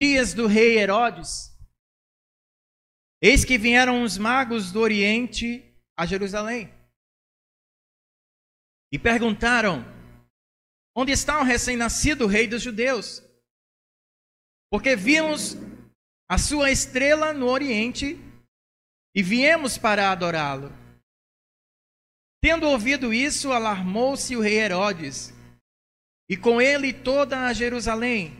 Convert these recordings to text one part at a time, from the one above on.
dias do rei Herodes, eis que vieram os magos do Oriente a Jerusalém e perguntaram: Onde está o recém-nascido rei dos judeus? Porque vimos a sua estrela no Oriente e viemos para adorá-lo. Tendo ouvido isso, alarmou-se o rei Herodes, e com ele toda a Jerusalém.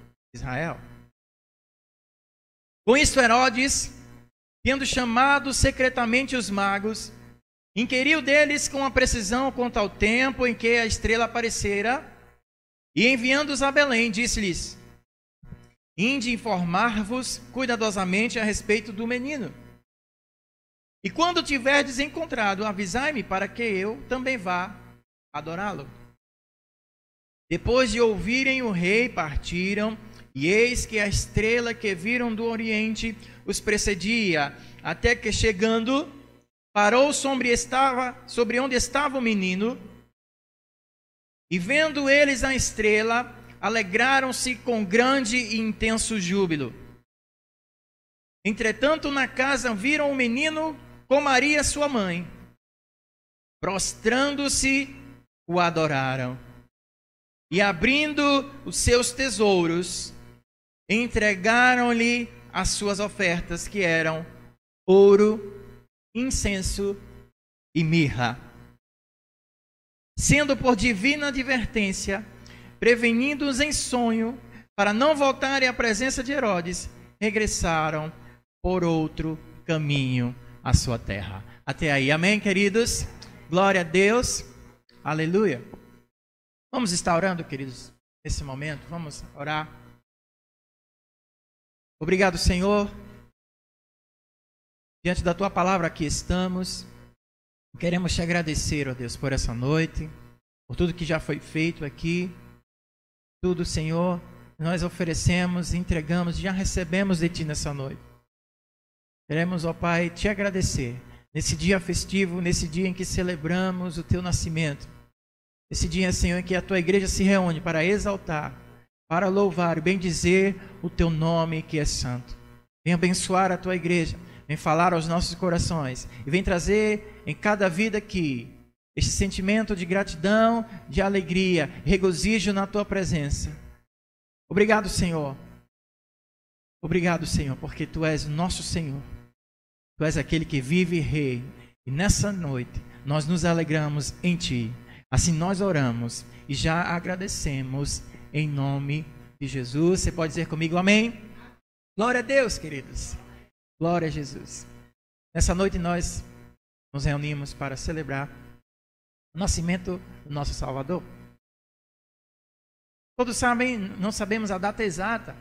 Israel. Com isto, Herodes, tendo chamado secretamente os magos, inquiriu deles com a precisão quanto ao tempo em que a estrela aparecera, e enviando-os a Belém, disse-lhes: Inde informar-vos cuidadosamente a respeito do menino. E quando tiverdes encontrado, avisai-me para que eu também vá adorá-lo. Depois de ouvirem o rei, partiram, e eis que a estrela que viram do oriente os precedia, até que chegando, parou sobre, estava, sobre onde estava o menino, e vendo eles a estrela, alegraram-se com grande e intenso júbilo. Entretanto, na casa viram o menino com Maria, sua mãe. Prostrando-se, o adoraram. E abrindo os seus tesouros, entregaram-lhe as suas ofertas, que eram ouro, incenso e mirra. Sendo por divina advertência, prevenindo-os em sonho, para não voltarem à presença de Herodes, regressaram por outro caminho à sua terra. Até aí, amém, queridos? Glória a Deus, aleluia. Vamos estar orando, queridos, nesse momento, vamos orar. Obrigado, Senhor. Diante da tua palavra aqui estamos. Queremos te agradecer, ó Deus, por essa noite, por tudo que já foi feito aqui. Tudo, Senhor, nós oferecemos, entregamos, já recebemos de ti nessa noite. Queremos, ó Pai, te agradecer nesse dia festivo, nesse dia em que celebramos o teu nascimento. Esse dia, Senhor, em que a tua igreja se reúne para exaltar para louvar e bendizer o teu nome que é santo. Vem abençoar a tua igreja, vem falar aos nossos corações e vem trazer em cada vida aqui este sentimento de gratidão, de alegria, regozijo na tua presença. Obrigado, Senhor. Obrigado, Senhor, porque tu és nosso Senhor. Tu és aquele que vive e rei. E nessa noite nós nos alegramos em ti. Assim nós oramos e já agradecemos em nome de Jesus. Você pode dizer comigo amém? Glória a Deus, queridos. Glória a Jesus. Nessa noite nós nos reunimos para celebrar o nascimento do nosso Salvador. Todos sabem, não sabemos a data exata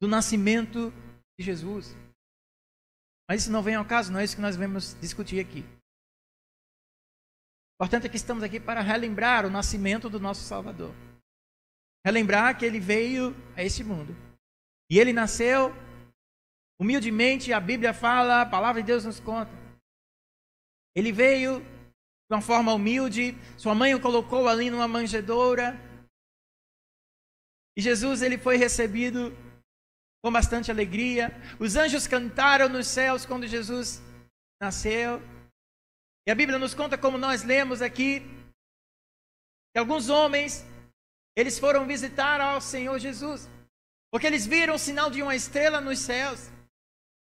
do nascimento de Jesus. Mas isso não vem ao caso, não é isso que nós vamos discutir aqui. O importante é que estamos aqui para relembrar o nascimento do nosso Salvador relembrar que ele veio a este mundo. E ele nasceu humildemente, a Bíblia fala, a palavra de Deus nos conta. Ele veio de uma forma humilde, sua mãe o colocou ali numa manjedoura. E Jesus ele foi recebido com bastante alegria. Os anjos cantaram nos céus quando Jesus nasceu. E a Bíblia nos conta como nós lemos aqui que alguns homens eles foram visitar ao Senhor Jesus, porque eles viram o sinal de uma estrela nos céus,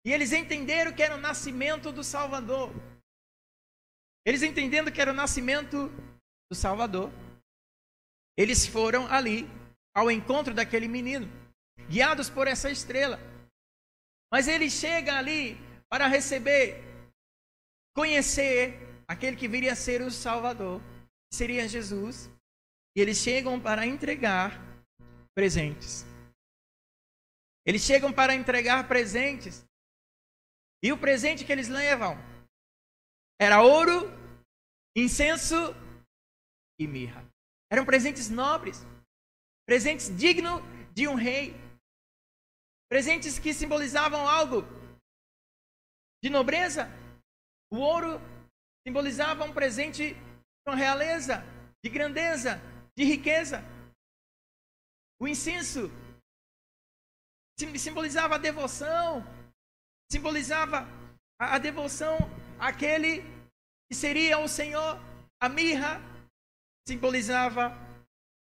e eles entenderam que era o nascimento do Salvador. Eles entendendo que era o nascimento do Salvador, eles foram ali ao encontro daquele menino, guiados por essa estrela. Mas ele chega ali para receber, conhecer aquele que viria a ser o Salvador, seria Jesus. E eles chegam para entregar presentes. Eles chegam para entregar presentes. E o presente que eles levam era ouro, incenso e mirra. Eram presentes nobres, presentes dignos de um rei, presentes que simbolizavam algo de nobreza. O ouro simbolizava um presente com realeza, de grandeza, de riqueza. O incenso simbolizava a devoção, simbolizava a, devoção àquele que seria o Senhor. A mirra simbolizava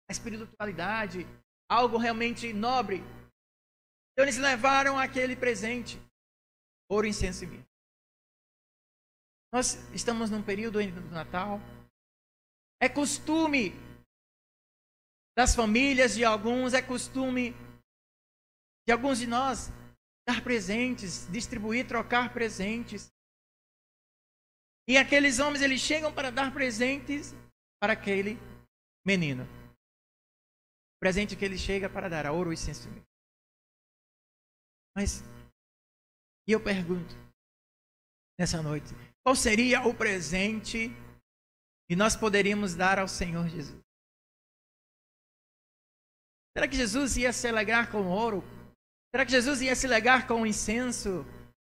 a espiritualidade, algo realmente nobre. Então eles levaram aquele presente, ouro, incenso e mirra. Nós estamos num período do Natal. É costume das famílias de alguns, é costume de alguns de nós dar presentes, distribuir, trocar presentes. E aqueles homens, eles chegam para dar presentes para aquele menino. O presente que ele chega para dar, a ouro e incenso. Mas, e eu pergunto, nessa noite, qual seria o presente que nós poderíamos dar ao Senhor Jesus? Será que Jesus ia se alegrar com ouro? Será que Jesus ia se alegrar com incenso,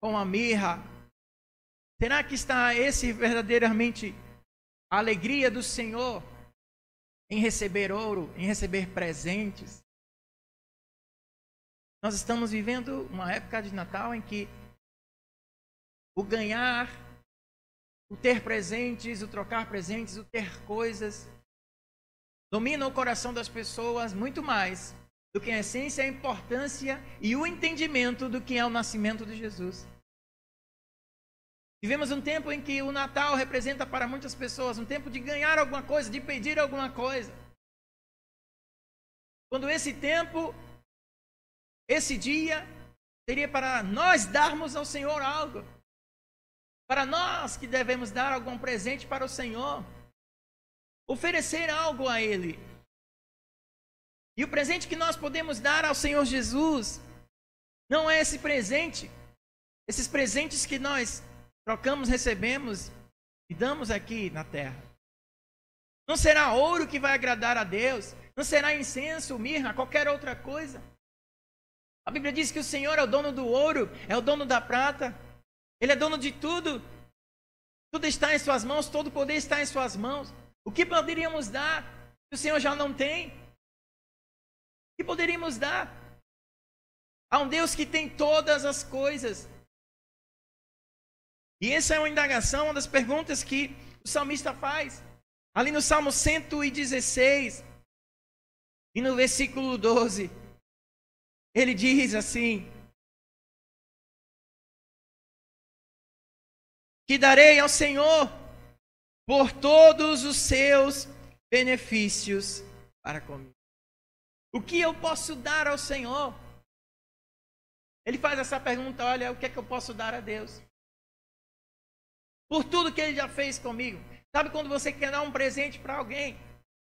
com a mirra? Será que está esse verdadeiramente a alegria do Senhor em receber ouro, em receber presentes? Nós estamos vivendo uma época de Natal em que o ganhar, o ter presentes, o trocar presentes, o ter coisas, domina o coração das pessoas muito mais do que a essência, a importância e o entendimento do que é o nascimento de Jesus. Vivemos um tempo em que o Natal representa para muitas pessoas um tempo de ganhar alguma coisa, de pedir alguma coisa. Quando esse tempo, esse dia, seria para nós darmos ao Senhor algo. Para nós que devemos dar algum presente para o Senhor oferecer algo a Ele. E o presente que nós podemos dar ao Senhor Jesus não é esse presente, esses presentes que nós trocamos, recebemos e damos aqui na terra. Não será ouro que vai agradar a Deus, não será incenso, mirra, qualquer outra coisa. A Bíblia diz que o Senhor é o dono do ouro, é o dono da prata, Ele é dono de tudo. Tudo está em Suas mãos, todo o poder está em Suas mãos. O que poderíamos dar que o Senhor já não tem? O que poderíamos dar a um Deus que tem todas as coisas? E essa é uma indagação, uma das perguntas que o salmista faz. Ali no Salmo 116 e no versículo 12, ele diz assim: Que darei ao Senhor por todos os seus benefícios para comigo. O que eu posso dar ao Senhor? Ele faz essa pergunta: olha, o que é que eu posso dar a Deus? Por tudo que ele já fez comigo. Sabe quando você quer dar um presente para alguém?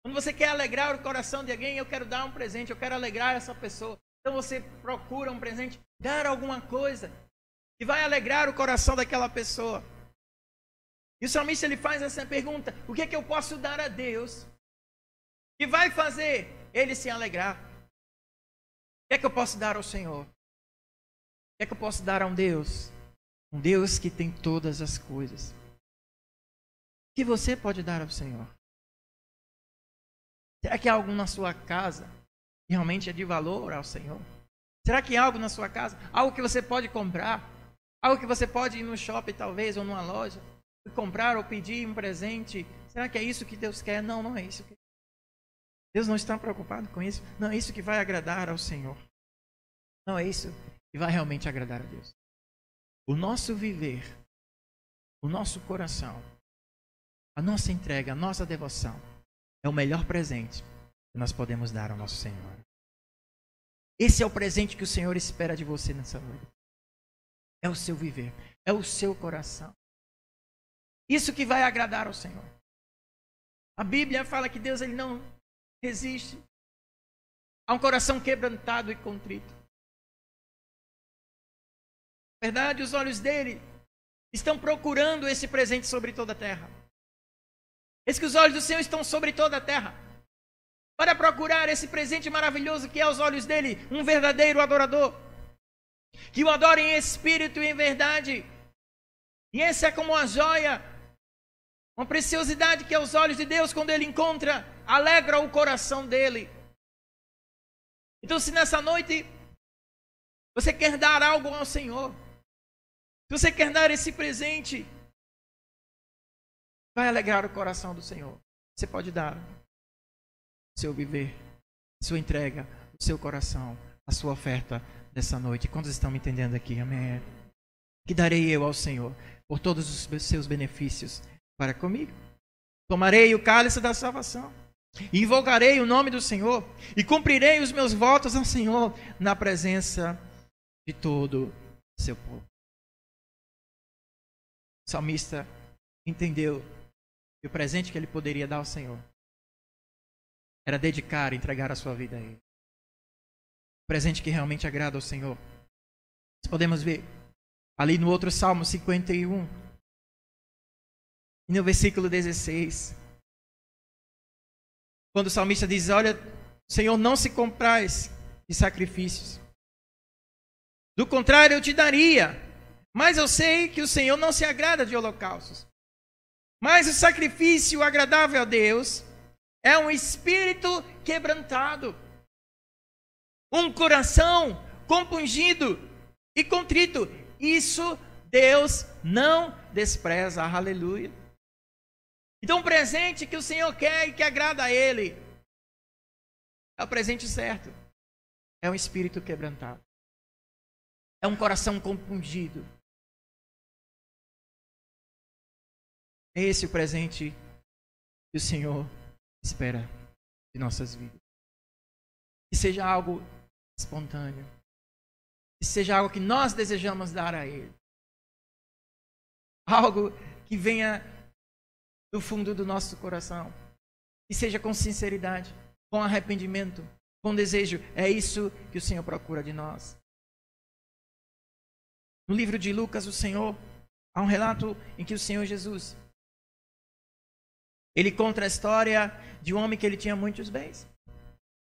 Quando você quer alegrar o coração de alguém, eu quero dar um presente, eu quero alegrar essa pessoa. Então você procura um presente, dar alguma coisa que vai alegrar o coração daquela pessoa. E o salmista ele faz essa pergunta: o que é que eu posso dar a Deus que vai fazer ele se alegrar? O que é que eu posso dar ao Senhor? O que é que eu posso dar a um Deus? Um Deus que tem todas as coisas. O que você pode dar ao Senhor? Será que há algo na sua casa que realmente é de valor ao Senhor? Será que há algo na sua casa? Algo que você pode comprar? Algo que você pode ir no shopping, talvez, ou numa loja? Comprar ou pedir um presente. Será que é isso que Deus quer? Não, não é isso. Deus não está preocupado com isso. Não é isso que vai agradar ao Senhor. Não é isso que vai realmente agradar a Deus. O nosso viver, o nosso coração, a nossa entrega, a nossa devoção é o melhor presente que nós podemos dar ao nosso Senhor. Esse é o presente que o Senhor espera de você nessa noite. É o seu viver, é o seu coração. Isso que vai agradar ao Senhor. A Bíblia fala que Deus ele não resiste a um coração quebrantado e contrito. verdade, os olhos dele estão procurando esse presente sobre toda a terra. Eis que os olhos do Senhor estão sobre toda a terra. Para procurar esse presente maravilhoso que é aos olhos dele, um verdadeiro adorador. Que o adore em espírito e em verdade. E essa é como uma joia, uma preciosidade que aos olhos de Deus, quando ele encontra, alegra o coração dele. Então, se nessa noite você quer dar algo ao Senhor, se você quer dar esse presente, vai alegrar o coração do Senhor. Você pode dar seu viver, sua entrega, o seu coração, a sua oferta dessa noite. Quantos estão me entendendo aqui? Amém. Que darei eu ao Senhor por todos os seus benefícios para comigo. Tomarei o cálice da salvação. Invocarei o nome do Senhor e cumprirei os meus votos ao Senhor na presença de todo seu povo. O salmista entendeu que o presente que ele poderia dar ao Senhor era dedicar, entregar a sua vida a Ele. O presente que realmente agrada ao Senhor. Nós podemos ver ali no outro Salmo 51, e no versículo 16, quando o salmista diz: Olha, Senhor, não se comprais de sacrifícios. Do contrário, eu te daria mas eu sei que o Senhor não se agrada de holocaustos. Mas o sacrifício agradável a Deus é um espírito quebrantado, um coração compungido e contrito. Isso Deus não despreza. Aleluia. Então, o presente que o Senhor quer e que agrada a Ele é o presente certo. É um espírito quebrantado. É um coração compungido. É esse o presente que o Senhor espera de nossas vidas. Que seja algo espontâneo. Que seja algo que nós desejamos dar a Ele. Algo que venha do fundo do nosso coração. Que seja com sinceridade, com arrependimento, com desejo. É isso que o Senhor procura de nós. No livro de Lucas, o Senhor, há um relato em que o Senhor Jesus ele conta a história de um homem que ele tinha muitos bens.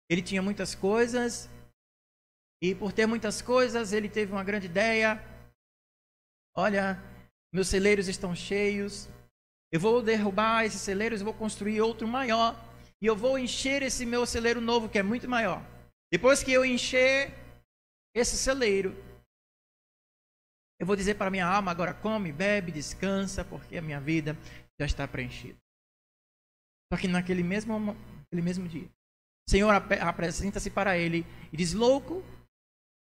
Ele tinha muitas coisas. E por ter muitas coisas, ele teve uma grande ideia. Olha, meus celeiros estão cheios. Eu vou derrubar esses celeiros, eu vou construir outro maior. E eu vou encher esse meu celeiro novo, que é muito maior. Depois que eu encher esse celeiro, eu vou dizer para minha alma: agora come, bebe, descansa, porque a minha vida já está preenchida. Só que naquele mesmo, naquele mesmo dia, o Senhor ap apresenta-se para ele e diz: Louco,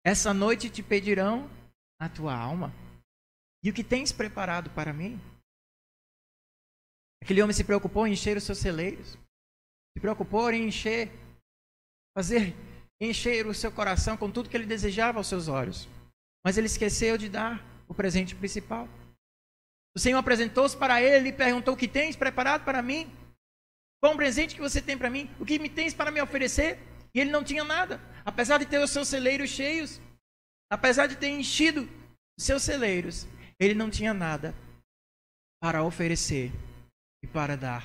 essa noite te pedirão a tua alma. E o que tens preparado para mim? Aquele homem se preocupou em encher os seus celeiros, se preocupou em encher, fazer encher o seu coração com tudo que ele desejava aos seus olhos. Mas ele esqueceu de dar o presente principal. O Senhor apresentou-se para ele e perguntou: O que tens preparado para mim? Qual o presente que você tem para mim? O que me tens para me oferecer? E ele não tinha nada. Apesar de ter os seus celeiros cheios, apesar de ter enchido os seus celeiros, ele não tinha nada para oferecer e para dar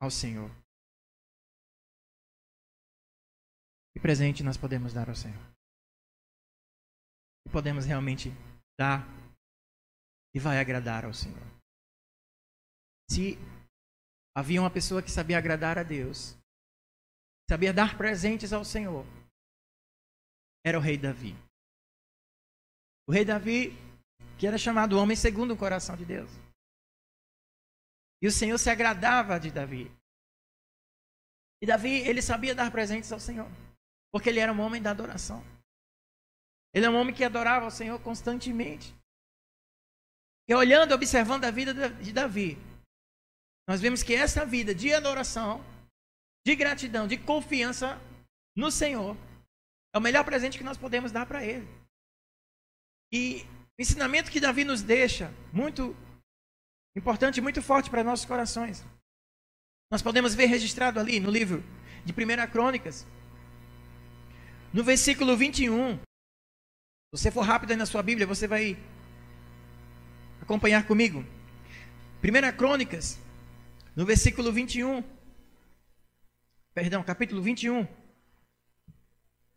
ao Senhor. Que presente nós podemos dar ao Senhor? Que podemos realmente dar e vai agradar ao Senhor? Se Havia uma pessoa que sabia agradar a Deus, sabia dar presentes ao Senhor. Era o rei Davi. O rei Davi, que era chamado homem segundo o coração de Deus. E o Senhor se agradava de Davi. E Davi, ele sabia dar presentes ao Senhor, porque ele era um homem da adoração. Ele é um homem que adorava ao Senhor constantemente. E olhando, observando a vida de Davi, nós vemos que essa vida de adoração, de gratidão, de confiança no Senhor, é o melhor presente que nós podemos dar para Ele. E o ensinamento que Davi nos deixa, muito importante, muito forte para nossos corações. Nós podemos ver registrado ali no livro de 1 Crônicas, no versículo 21, Se você for rápido na sua Bíblia, você vai acompanhar comigo. 1 Crônicas, no versículo 21. Perdão, capítulo 21.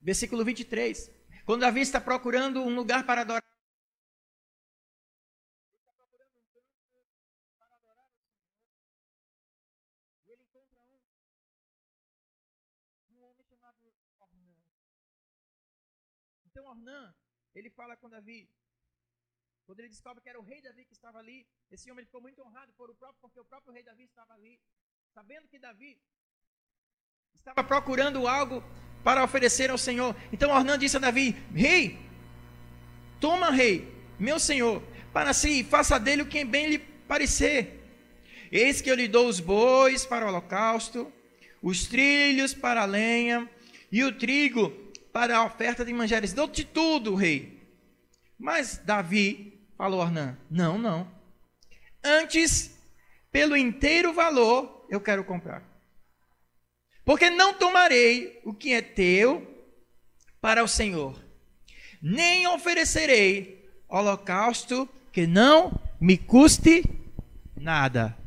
Versículo 23. Quando Davi está procurando um lugar para adorar. Então Ornã, ele fala com Davi. Quando ele descobre que era o rei Davi que estava ali, esse homem ficou muito honrado por o próprio, porque o próprio rei Davi estava ali. Sabendo que Davi estava procurando algo para oferecer ao Senhor. Então Ornã disse a Davi: Rei, toma, rei, meu senhor, para si, faça dele o que bem lhe parecer. Eis que eu lhe dou os bois para o holocausto, os trilhos para a lenha e o trigo para a oferta de manjares. Dou-te tudo, rei. Mas Davi falou a Ornã: Não, não. Antes, pelo inteiro valor, eu quero comprar. Porque não tomarei o que é teu para o Senhor, nem oferecerei holocausto que não me custe nada.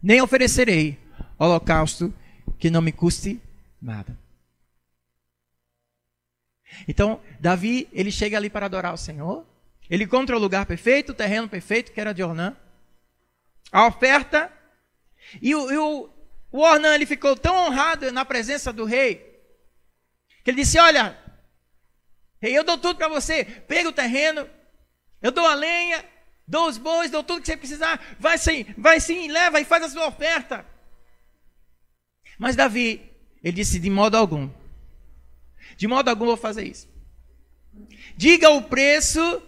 Nem oferecerei holocausto que não me custe nada. Então, Davi, ele chega ali para adorar o Senhor. Ele encontra o lugar perfeito, o terreno perfeito, que era de Ornã. A oferta. E o, o, o Ornã ele ficou tão honrado na presença do rei, que ele disse: Olha, rei, eu dou tudo para você. Pega o terreno, eu dou a lenha, dou os bois, dou tudo que você precisar. Vai sim, vai sim, leva e faz a sua oferta. Mas Davi, ele disse: De modo algum, de modo algum vou fazer isso. Diga o preço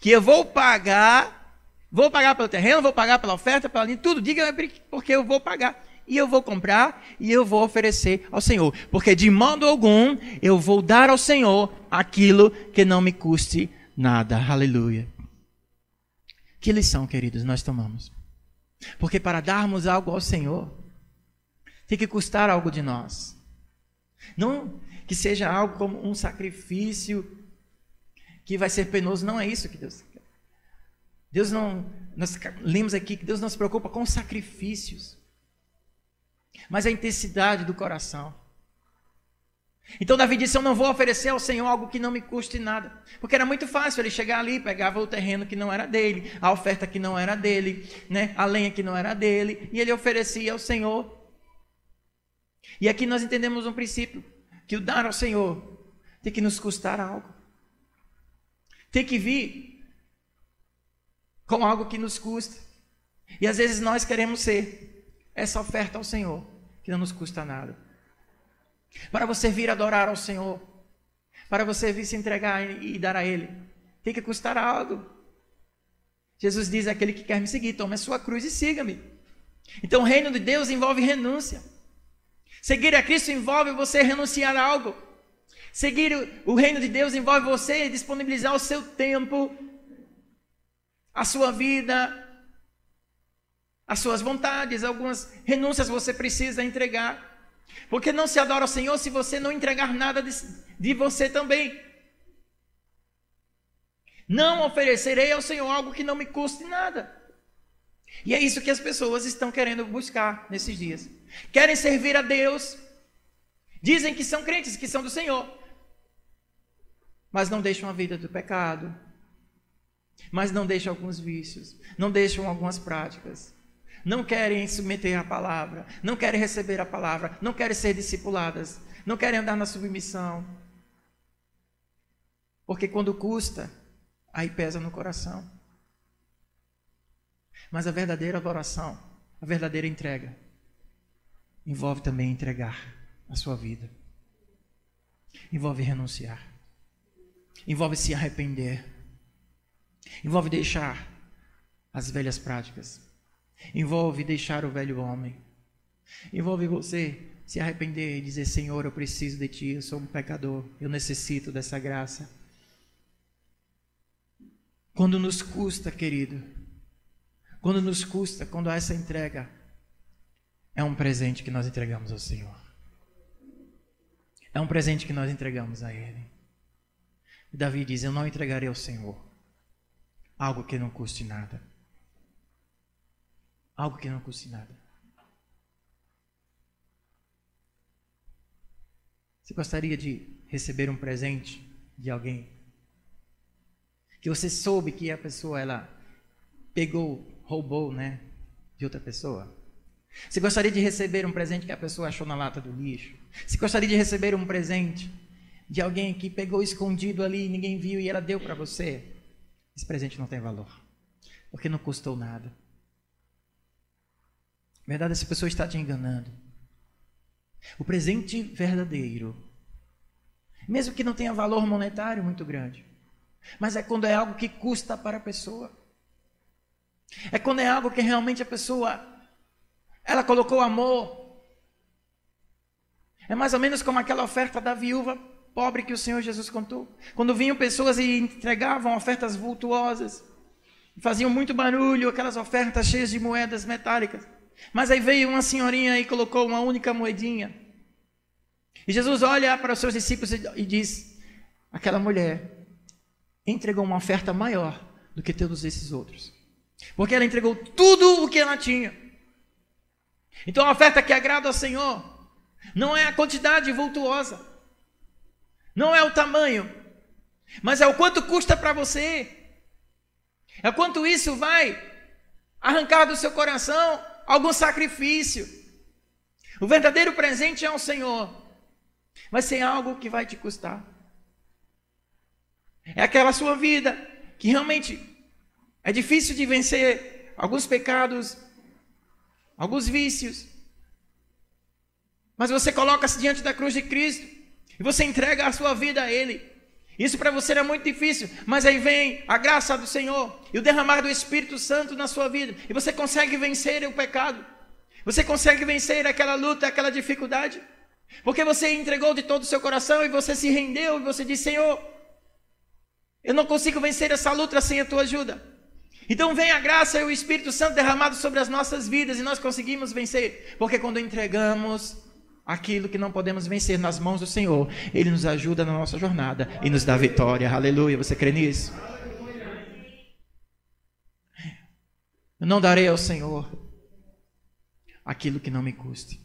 que eu vou pagar. Vou pagar pelo terreno, vou pagar pela oferta, pela linha, tudo. Diga porque eu vou pagar e eu vou comprar e eu vou oferecer ao Senhor, porque de modo algum eu vou dar ao Senhor aquilo que não me custe nada. Aleluia. Que lição, queridos, nós tomamos? Porque para darmos algo ao Senhor, tem que custar algo de nós. Não que seja algo como um sacrifício que vai ser penoso, não é isso que Deus quer. Deus não, nós lemos aqui que Deus não se preocupa com sacrifícios mas a intensidade do coração. Então Davi disse: Eu não vou oferecer ao Senhor algo que não me custe nada. Porque era muito fácil ele chegar ali, pegava o terreno que não era dele, a oferta que não era dele, né, a lenha que não era dele, e ele oferecia ao Senhor. E aqui nós entendemos um princípio: que o dar ao Senhor tem que nos custar algo. Tem que vir com algo que nos custa. E às vezes nós queremos ser essa oferta ao Senhor que não nos custa nada. Para você vir adorar ao Senhor, para você vir se entregar e dar a Ele, tem que custar algo. Jesus diz: aquele que quer me seguir, tome a sua cruz e siga-me. Então, o reino de Deus envolve renúncia. Seguir a Cristo envolve você renunciar a algo. Seguir o reino de Deus envolve você disponibilizar o seu tempo, a sua vida, as suas vontades, algumas renúncias você precisa entregar. Porque não se adora ao Senhor se você não entregar nada de, de você também. Não oferecerei ao Senhor algo que não me custe nada. E é isso que as pessoas estão querendo buscar nesses dias. Querem servir a Deus, dizem que são crentes, que são do Senhor, mas não deixam a vida do pecado, mas não deixam alguns vícios, não deixam algumas práticas. Não querem submeter à palavra, não querem receber a palavra, não querem ser discipuladas, não querem andar na submissão. Porque quando custa, aí pesa no coração. Mas a verdadeira adoração, a verdadeira entrega, envolve também entregar a sua vida. Envolve renunciar. Envolve se arrepender. Envolve deixar as velhas práticas Envolve deixar o velho homem. Envolve você se arrepender e dizer: Senhor, eu preciso de ti, eu sou um pecador, eu necessito dessa graça. Quando nos custa, querido, quando nos custa, quando há essa entrega, é um presente que nós entregamos ao Senhor. É um presente que nós entregamos a Ele. E Davi diz: Eu não entregarei ao Senhor algo que não custe nada. Algo que não custe nada. Você gostaria de receber um presente de alguém que você soube que a pessoa ela pegou, roubou, né, de outra pessoa? Você gostaria de receber um presente que a pessoa achou na lata do lixo? Você gostaria de receber um presente de alguém que pegou escondido ali e ninguém viu e ela deu para você? Esse presente não tem valor, porque não custou nada. Na verdade, essa pessoa está te enganando. O presente verdadeiro, mesmo que não tenha valor monetário muito grande, mas é quando é algo que custa para a pessoa. É quando é algo que realmente a pessoa ela colocou amor. É mais ou menos como aquela oferta da viúva pobre que o Senhor Jesus contou. Quando vinham pessoas e entregavam ofertas vultuosas, faziam muito barulho, aquelas ofertas cheias de moedas metálicas. Mas aí veio uma senhorinha e colocou uma única moedinha. E Jesus olha para os seus discípulos e diz: aquela mulher entregou uma oferta maior do que todos esses outros. Porque ela entregou tudo o que ela tinha. Então a oferta que agrada ao Senhor não é a quantidade vultuosa, não é o tamanho, mas é o quanto custa para você, é quanto isso vai arrancar do seu coração algum sacrifício. O verdadeiro presente é ao Senhor, vai ser algo que vai te custar. É aquela sua vida que realmente é difícil de vencer alguns pecados, alguns vícios. Mas você coloca-se diante da cruz de Cristo e você entrega a sua vida a Ele. Isso para você é muito difícil, mas aí vem a graça do Senhor e o derramar do Espírito Santo na sua vida, e você consegue vencer o pecado, você consegue vencer aquela luta, aquela dificuldade, porque você entregou de todo o seu coração e você se rendeu e você disse: Senhor, eu não consigo vencer essa luta sem a tua ajuda. Então vem a graça e o Espírito Santo derramado sobre as nossas vidas e nós conseguimos vencer, porque quando entregamos aquilo que não podemos vencer nas mãos do Senhor, Ele nos ajuda na nossa jornada e nos dá vitória. Aleluia. Você crê nisso? Eu não darei ao Senhor aquilo que não me custe.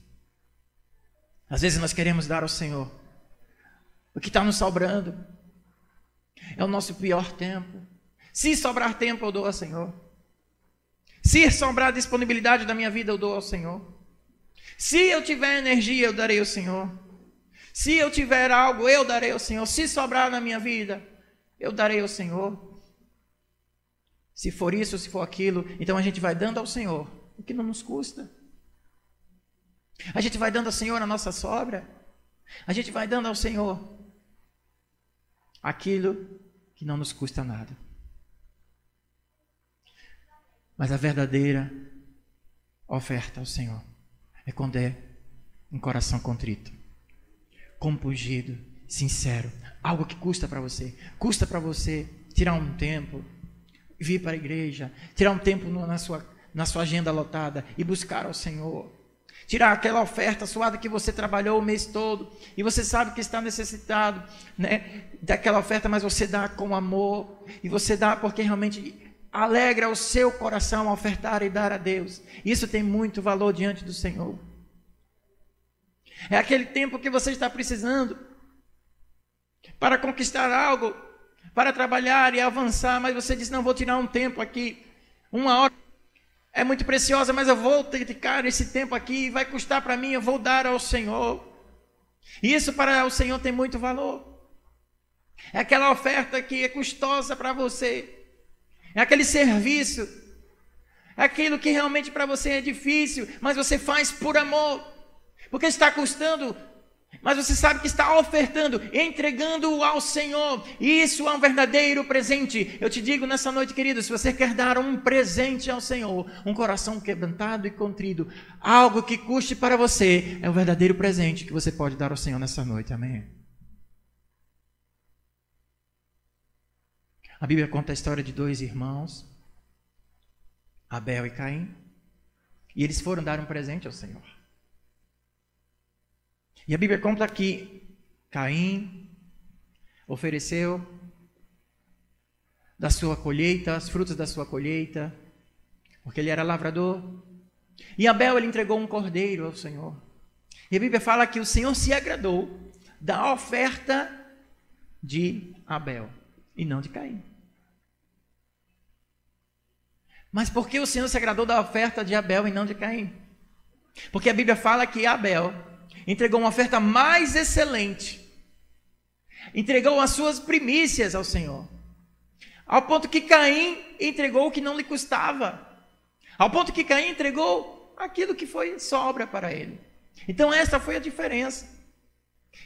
Às vezes nós queremos dar ao Senhor o que está nos sobrando. É o nosso pior tempo. Se sobrar tempo, eu dou ao Senhor. Se sobrar disponibilidade da minha vida, eu dou ao Senhor. Se eu tiver energia, eu darei ao Senhor. Se eu tiver algo, eu darei ao Senhor. Se sobrar na minha vida, eu darei ao Senhor. Se for isso, se for aquilo, então a gente vai dando ao Senhor o que não nos custa. A gente vai dando ao Senhor a nossa sobra. A gente vai dando ao Senhor aquilo que não nos custa nada. Mas a verdadeira oferta ao Senhor é quando é um coração contrito, compungido, sincero, algo que custa para você. Custa para você tirar um tempo, vir para a igreja, tirar um tempo na sua, na sua agenda lotada e buscar ao Senhor. Tirar aquela oferta suada que você trabalhou o mês todo e você sabe que está necessitado né, daquela oferta, mas você dá com amor e você dá porque realmente alegra o seu coração ofertar e dar a Deus. Isso tem muito valor diante do Senhor. É aquele tempo que você está precisando para conquistar algo, para trabalhar e avançar, mas você diz: Não, vou tirar um tempo aqui, uma hora é muito preciosa, mas eu vou dedicar esse tempo aqui, vai custar para mim, eu vou dar ao Senhor. Isso para o Senhor tem muito valor. É aquela oferta que é custosa para você é aquele serviço, é aquilo que realmente para você é difícil, mas você faz por amor, porque está custando, mas você sabe que está ofertando, entregando ao Senhor, e isso é um verdadeiro presente. Eu te digo nessa noite, querido, se você quer dar um presente ao Senhor, um coração quebrantado e contrido, algo que custe para você, é o verdadeiro presente que você pode dar ao Senhor nessa noite, amém? A Bíblia conta a história de dois irmãos, Abel e Caim, e eles foram dar um presente ao Senhor. E a Bíblia conta que Caim ofereceu da sua colheita, os frutos da sua colheita, porque ele era lavrador. E Abel ele entregou um cordeiro ao Senhor. E a Bíblia fala que o Senhor se agradou da oferta de Abel e não de Caim. Mas por que o Senhor se agradou da oferta de Abel e não de Caim? Porque a Bíblia fala que Abel entregou uma oferta mais excelente, entregou as suas primícias ao Senhor, ao ponto que Caim entregou o que não lhe custava, ao ponto que Caim entregou aquilo que foi sobra para ele. Então, essa foi a diferença.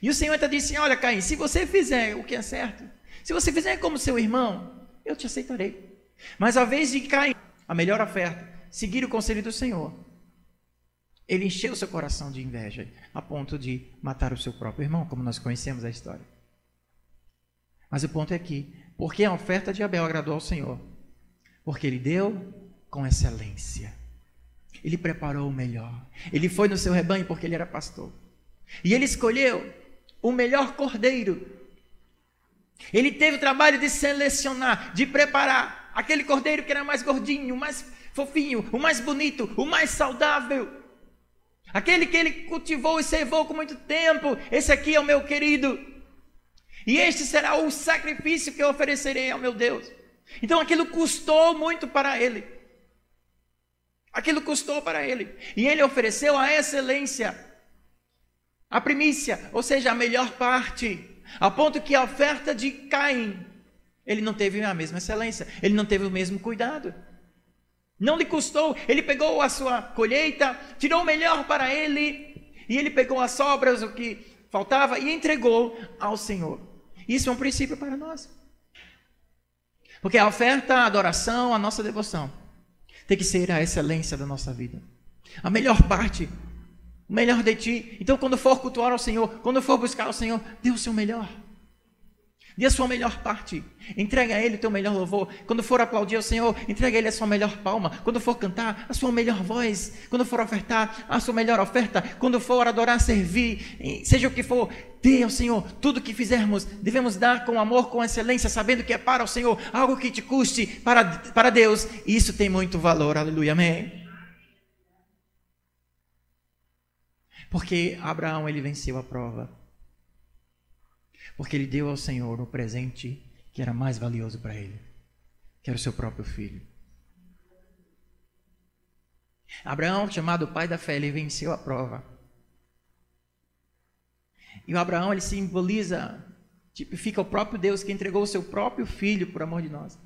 E o Senhor até disse: Olha, Caim, se você fizer o que é certo, se você fizer como seu irmão, eu te aceitarei. Mas a vez de Caim, a melhor oferta, seguir o conselho do Senhor, ele encheu seu coração de inveja, a ponto de matar o seu próprio irmão, como nós conhecemos a história. Mas o ponto é que, porque a oferta de Abel agradou ao Senhor? Porque ele deu com excelência. Ele preparou o melhor. Ele foi no seu rebanho porque ele era pastor. E ele escolheu o melhor cordeiro. Ele teve o trabalho de selecionar, de preparar aquele cordeiro que era mais gordinho, mais fofinho, o mais bonito, o mais saudável. Aquele que ele cultivou e servou com muito tempo, esse aqui é o meu querido. E este será o sacrifício que eu oferecerei ao meu Deus. Então aquilo custou muito para ele. Aquilo custou para ele. E ele ofereceu a excelência, a primícia, ou seja, a melhor parte. A ponto que a oferta de Caim, ele não teve a mesma excelência, ele não teve o mesmo cuidado. Não lhe custou, ele pegou a sua colheita, tirou o melhor para ele, e ele pegou as sobras, o que faltava, e entregou ao Senhor. Isso é um princípio para nós. Porque a oferta, a adoração, a nossa devoção tem que ser a excelência da nossa vida. A melhor parte, o melhor de ti. Então, quando for cultuar ao Senhor, quando for buscar ao Senhor, dê o seu melhor. Dê a sua melhor parte. Entrega a Ele o teu melhor louvor. Quando for aplaudir ao Senhor, entrega a Ele a sua melhor palma. Quando for cantar, a sua melhor voz. Quando for ofertar, a sua melhor oferta. Quando for adorar, servir, seja o que for, dê ao Senhor. Tudo que fizermos, devemos dar com amor, com excelência, sabendo que é para o Senhor, algo que te custe para, para Deus. E isso tem muito valor. Aleluia. Amém. Porque Abraão, ele venceu a prova. Porque ele deu ao Senhor o presente que era mais valioso para ele, que era o seu próprio filho. Abraão, chamado pai da fé, ele venceu a prova. E o Abraão, ele simboliza, tipifica o próprio Deus que entregou o seu próprio filho por amor de nós.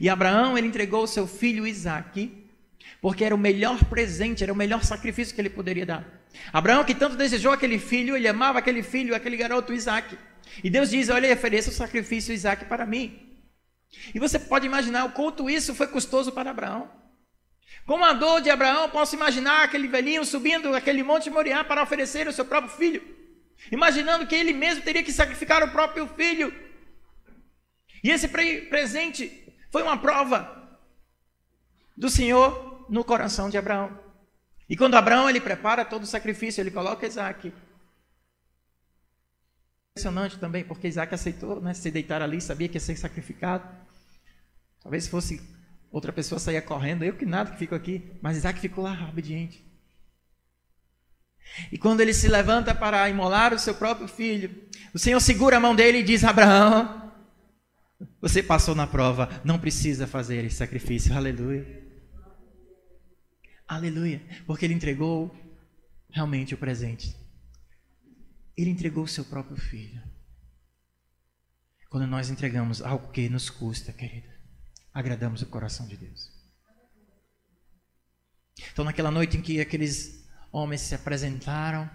E Abraão, ele entregou o seu filho Isaque, porque era o melhor presente, era o melhor sacrifício que ele poderia dar. Abraão, que tanto desejou aquele filho, ele amava aquele filho, aquele garoto Isaque. E Deus diz: Olha, ofereça o sacrifício Isaac para mim. E você pode imaginar o quanto isso foi custoso para Abraão. Com a dor de Abraão, posso imaginar aquele velhinho subindo aquele monte Moriá para oferecer o seu próprio filho, imaginando que ele mesmo teria que sacrificar o próprio filho. E esse presente foi uma prova do Senhor no coração de Abraão. E quando Abraão ele prepara todo o sacrifício, ele coloca Isaac impressionante também, porque Isaac aceitou né, se deitar ali, sabia que ia ser sacrificado. Talvez fosse outra pessoa sair correndo, eu que nada que fico aqui, mas Isaac ficou lá obediente. E quando ele se levanta para imolar o seu próprio filho, o Senhor segura a mão dele e diz: Abraão, você passou na prova, não precisa fazer esse sacrifício. Aleluia. Aleluia. Porque ele entregou realmente o presente. Ele entregou o seu próprio filho. Quando nós entregamos algo que nos custa, querida, agradamos o coração de Deus. Então, naquela noite em que aqueles homens se apresentaram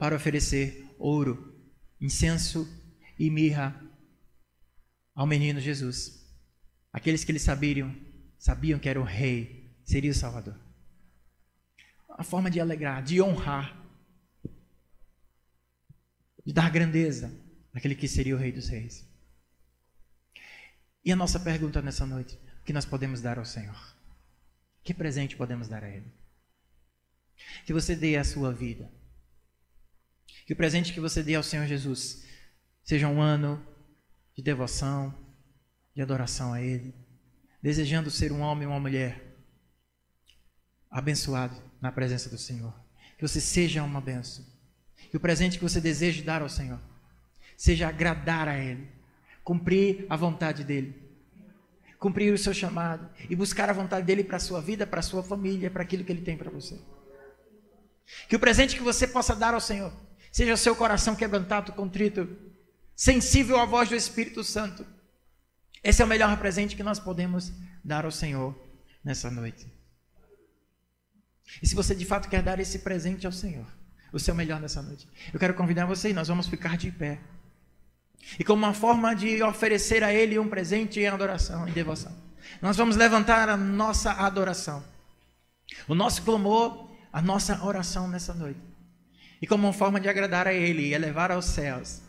para oferecer ouro, incenso e mirra ao menino Jesus, aqueles que eles sabiam, sabiam que era o rei, seria o Salvador. A forma de alegrar, de honrar de dar grandeza àquele que seria o Rei dos Reis. E a nossa pergunta nessa noite: o que nós podemos dar ao Senhor? Que presente podemos dar a Ele? Que você dê a sua vida. Que o presente que você dê ao Senhor Jesus seja um ano de devoção, de adoração a Ele, desejando ser um homem ou uma mulher abençoado na presença do Senhor. Que você seja uma benção. Que o presente que você deseja dar ao Senhor seja agradar a Ele, cumprir a vontade dEle, cumprir o seu chamado e buscar a vontade dEle para a sua vida, para a sua família, para aquilo que Ele tem para você. Que o presente que você possa dar ao Senhor seja o seu coração quebrantado, contrito, sensível à voz do Espírito Santo. Esse é o melhor presente que nós podemos dar ao Senhor nessa noite. E se você de fato quer dar esse presente ao Senhor, o seu melhor nessa noite, eu quero convidar você e nós vamos ficar de pé. E como uma forma de oferecer a Ele um presente em adoração e devoção, nós vamos levantar a nossa adoração, o nosso clamor, a nossa oração nessa noite. E como uma forma de agradar a Ele e elevar aos céus